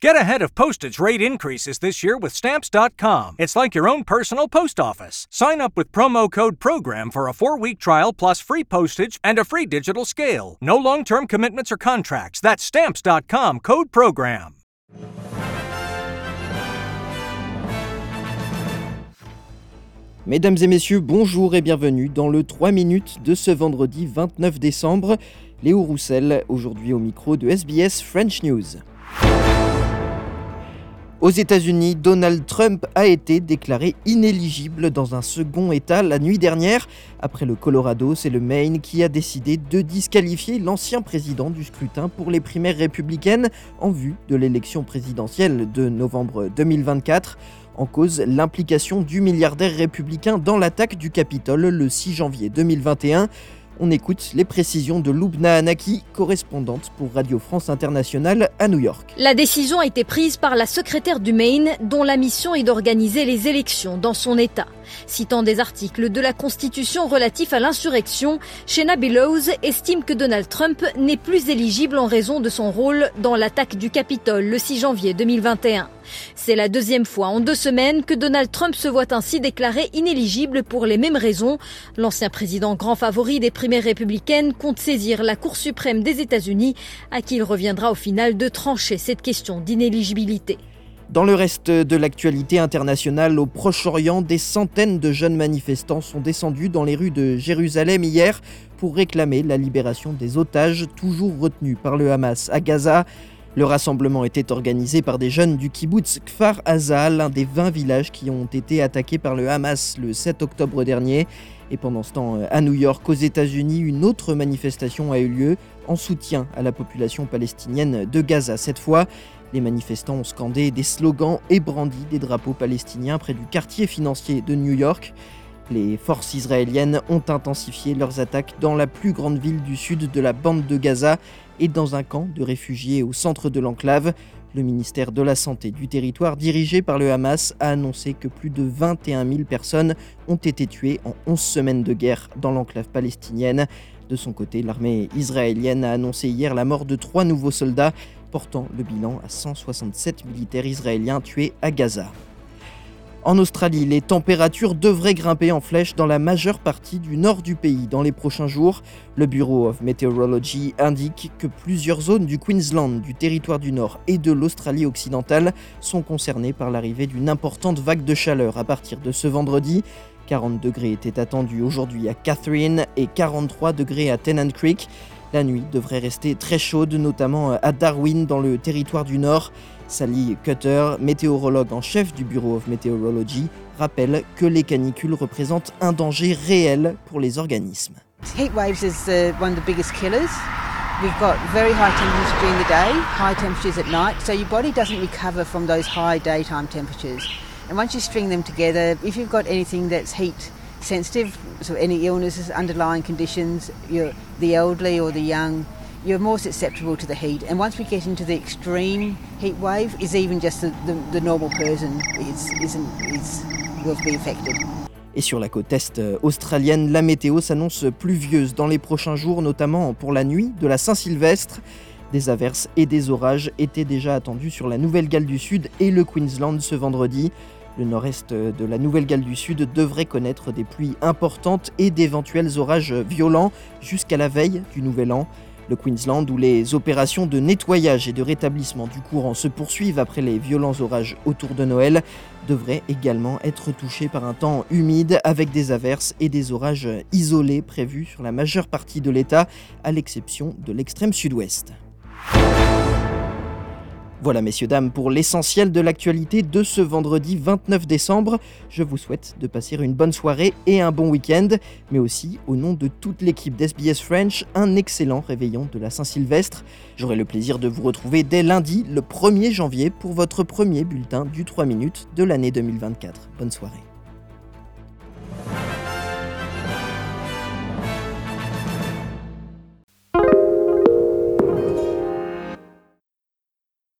Get ahead of postage rate increases this year with Stamps.com. It's like your own personal post office. Sign up with promo code PROGRAM for a four week trial plus free postage and a free digital scale. No long term commitments or contracts. That's Stamps.com code PROGRAM. Mesdames et messieurs, bonjour et bienvenue dans le 3 minutes de ce vendredi 29 décembre. Léo Roussel, aujourd'hui au micro de SBS French News. Aux États-Unis, Donald Trump a été déclaré inéligible dans un second État la nuit dernière. Après le Colorado, c'est le Maine qui a décidé de disqualifier l'ancien président du scrutin pour les primaires républicaines en vue de l'élection présidentielle de novembre 2024. En cause, l'implication du milliardaire républicain dans l'attaque du Capitole le 6 janvier 2021. On écoute les précisions de Lubna Anaki, correspondante pour Radio France Internationale à New York. La décision a été prise par la secrétaire du Maine, dont la mission est d'organiser les élections dans son État. Citant des articles de la Constitution relatifs à l'insurrection, Shena Billows estime que Donald Trump n'est plus éligible en raison de son rôle dans l'attaque du Capitole le 6 janvier 2021. C'est la deuxième fois en deux semaines que Donald Trump se voit ainsi déclaré inéligible pour les mêmes raisons. L'ancien président grand favori des républicaines compte saisir la Cour suprême des États-Unis, à qui il reviendra au final de trancher cette question d'inéligibilité. Dans le reste de l'actualité internationale au Proche-Orient, des centaines de jeunes manifestants sont descendus dans les rues de Jérusalem hier pour réclamer la libération des otages toujours retenus par le Hamas à Gaza. Le rassemblement était organisé par des jeunes du kibbutz Kfar Aza, l'un des 20 villages qui ont été attaqués par le Hamas le 7 octobre dernier. Et pendant ce temps, à New York, aux États-Unis, une autre manifestation a eu lieu en soutien à la population palestinienne de Gaza. Cette fois, les manifestants ont scandé des slogans et brandi des drapeaux palestiniens près du quartier financier de New York. Les forces israéliennes ont intensifié leurs attaques dans la plus grande ville du sud de la bande de Gaza et dans un camp de réfugiés au centre de l'enclave. Le ministère de la Santé du territoire dirigé par le Hamas a annoncé que plus de 21 000 personnes ont été tuées en 11 semaines de guerre dans l'enclave palestinienne. De son côté, l'armée israélienne a annoncé hier la mort de trois nouveaux soldats portant le bilan à 167 militaires israéliens tués à Gaza. En Australie, les températures devraient grimper en flèche dans la majeure partie du nord du pays dans les prochains jours. Le Bureau of Meteorology indique que plusieurs zones du Queensland, du territoire du Nord et de l'Australie occidentale sont concernées par l'arrivée d'une importante vague de chaleur à partir de ce vendredi. 40 degrés étaient attendus aujourd'hui à Catherine et 43 degrés à Tennant Creek. La nuit devrait rester très chaude, notamment à Darwin dans le territoire du Nord. Sally Cutter, météorologue en chef du Bureau of Meteorology, rappelle que les canicules représentent un danger réel pour les organismes. Heat waves is uh, one of the biggest killers. We've got very high temperatures during the day, high temperatures at night, so your body doesn't recover from those high daytime temperatures. And once you string them together, if you've got anything that's heat sensitive, so any illnesses, underlying conditions, you're the elderly or the young, you're more susceptible to the heat. And once we get into the extreme heat wave, is even just the, the, the normal person is, isn't, is, will be affected. Et sur la côte est australienne, la météo s'annonce pluvieuse dans les prochains jours, notamment pour la nuit de la Saint-Sylvestre. Des averses et des orages étaient déjà attendus sur la Nouvelle-Galles du Sud et le Queensland ce vendredi. Le nord-est de la Nouvelle-Galles du Sud devrait connaître des pluies importantes et d'éventuels orages violents jusqu'à la veille du Nouvel An. Le Queensland, où les opérations de nettoyage et de rétablissement du courant se poursuivent après les violents orages autour de Noël, devrait également être touché par un temps humide avec des averses et des orages isolés prévus sur la majeure partie de l'État, à l'exception de l'extrême sud-ouest. Voilà messieurs, dames, pour l'essentiel de l'actualité de ce vendredi 29 décembre. Je vous souhaite de passer une bonne soirée et un bon week-end, mais aussi, au nom de toute l'équipe d'SBS French, un excellent réveillon de la Saint-Sylvestre. J'aurai le plaisir de vous retrouver dès lundi, le 1er janvier, pour votre premier bulletin du 3 minutes de l'année 2024. Bonne soirée.